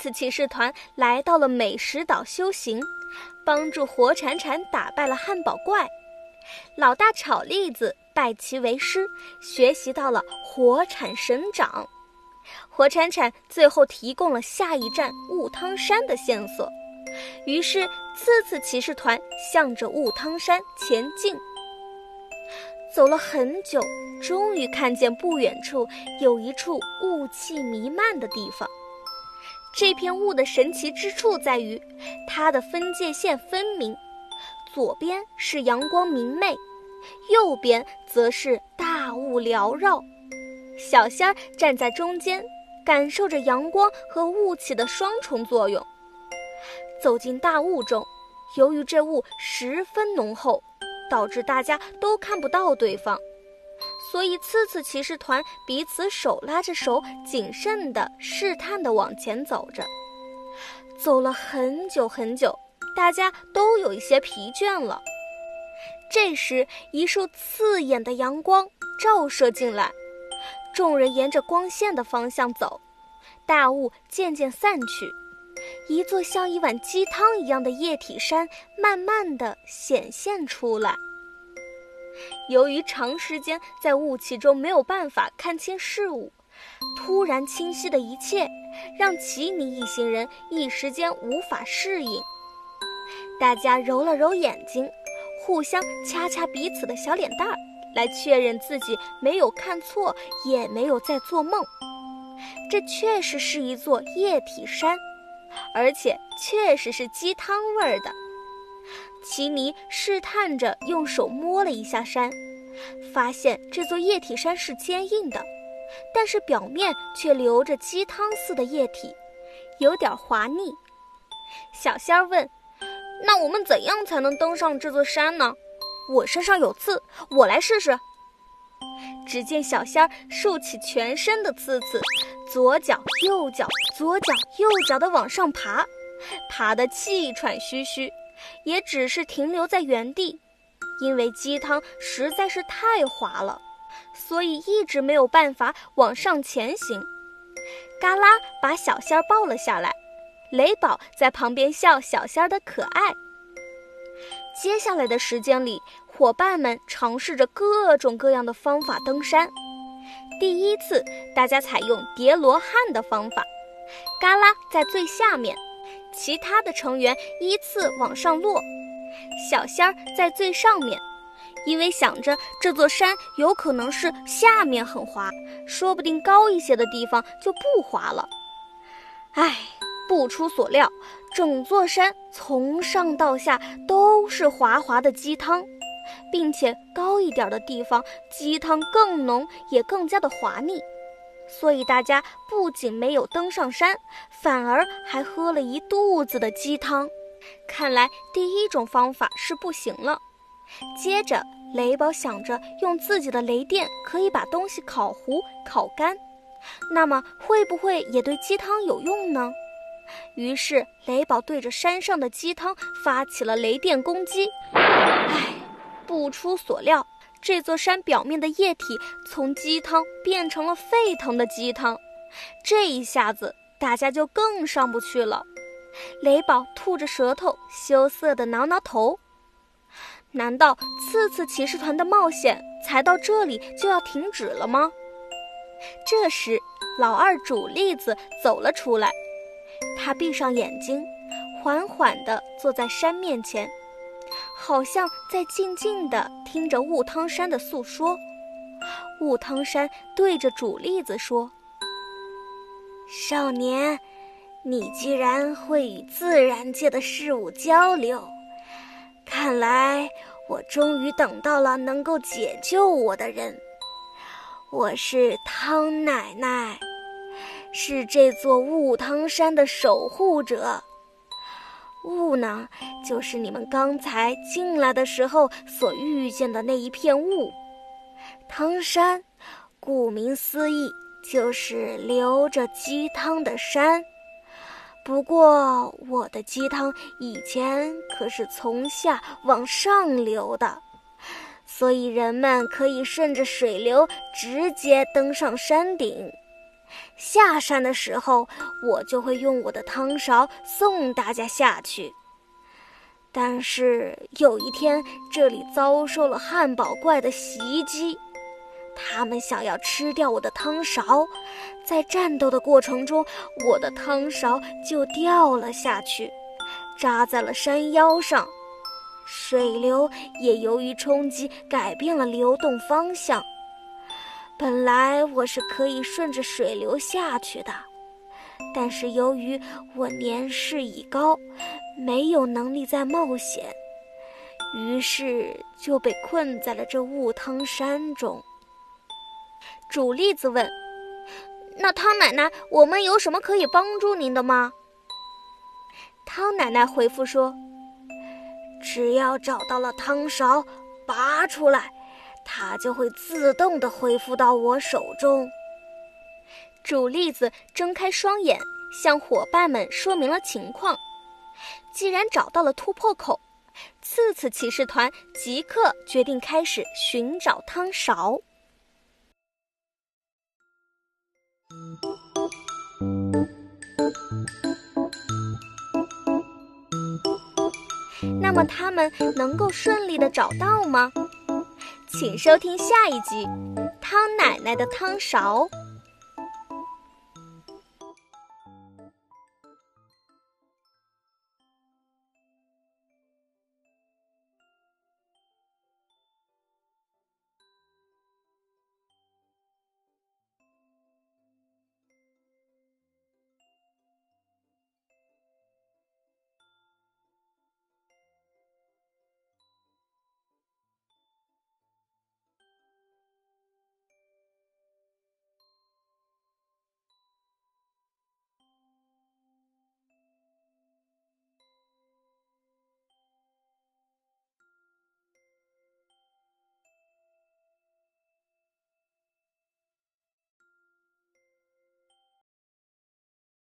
次骑士团来到了美食岛修行，帮助火铲铲打败了汉堡怪。老大炒栗子拜其为师，学习到了火铲神掌。火铲铲最后提供了下一站雾汤山的线索，于是次次骑士团向着雾汤山前进。走了很久，终于看见不远处有一处雾气弥漫的地方。这片雾的神奇之处在于，它的分界线分明，左边是阳光明媚，右边则是大雾缭绕。小仙儿站在中间，感受着阳光和雾气的双重作用。走进大雾中，由于这雾十分浓厚。导致大家都看不到对方，所以次次骑士团彼此手拉着手，谨慎地试探地往前走着。走了很久很久，大家都有一些疲倦了。这时，一束刺眼的阳光照射进来，众人沿着光线的方向走，大雾渐渐散去，一座像一碗鸡汤一样的液体山慢慢地显现出来。由于长时间在雾气中没有办法看清事物，突然清晰的一切让奇尼一行人一时间无法适应。大家揉了揉眼睛，互相掐掐彼此的小脸蛋儿，来确认自己没有看错，也没有在做梦。这确实是一座液体山，而且确实是鸡汤味儿的。奇尼试探着用手摸了一下山，发现这座液体山是坚硬的，但是表面却流着鸡汤似的液体，有点滑腻。小仙儿问：“那我们怎样才能登上这座山呢？”我身上有刺，我来试试。只见小仙儿竖起全身的刺刺，左脚右脚，左脚右脚的往上爬，爬得气喘吁吁。也只是停留在原地，因为鸡汤实在是太滑了，所以一直没有办法往上前行。嘎啦把小仙儿抱了下来，雷宝在旁边笑小仙儿的可爱。接下来的时间里，伙伴们尝试着各种各样的方法登山。第一次，大家采用叠罗汉的方法，嘎啦在最下面。其他的成员依次往上落，小仙儿在最上面，因为想着这座山有可能是下面很滑，说不定高一些的地方就不滑了。唉，不出所料，整座山从上到下都是滑滑的鸡汤，并且高一点的地方鸡汤更浓，也更加的滑腻。所以大家不仅没有登上山，反而还喝了一肚子的鸡汤。看来第一种方法是不行了。接着，雷宝想着用自己的雷电可以把东西烤糊、烤干，那么会不会也对鸡汤有用呢？于是，雷宝对着山上的鸡汤发起了雷电攻击。唉，不出所料。这座山表面的液体从鸡汤变成了沸腾的鸡汤，这一下子大家就更上不去了。雷宝吐着舌头，羞涩地挠挠头。难道次次骑士团的冒险才到这里就要停止了吗？这时，老二煮栗子走了出来，他闭上眼睛，缓缓地坐在山面前。好像在静静地听着雾汤山的诉说。雾汤山对着煮栗子说：“少年，你居然会与自然界的事物交流，看来我终于等到了能够解救我的人。我是汤奶奶，是这座雾汤山的守护者。”雾呢，就是你们刚才进来的时候所遇见的那一片雾。汤山，顾名思义，就是流着鸡汤的山。不过，我的鸡汤以前可是从下往上流的，所以人们可以顺着水流直接登上山顶。下山的时候，我就会用我的汤勺送大家下去。但是有一天，这里遭受了汉堡怪的袭击，他们想要吃掉我的汤勺。在战斗的过程中，我的汤勺就掉了下去，扎在了山腰上。水流也由于冲击改变了流动方向。本来我是可以顺着水流下去的，但是由于我年事已高，没有能力再冒险，于是就被困在了这雾汤山中。煮栗子问：“那汤奶奶，我们有什么可以帮助您的吗？”汤奶奶回复说：“只要找到了汤勺，拔出来。”它就会自动的恢复到我手中。主栗子睁开双眼，向伙伴们说明了情况。既然找到了突破口，次次骑士团即刻决定开始寻找汤勺。那么他们能够顺利的找到吗？请收听下一集《汤奶奶的汤勺》。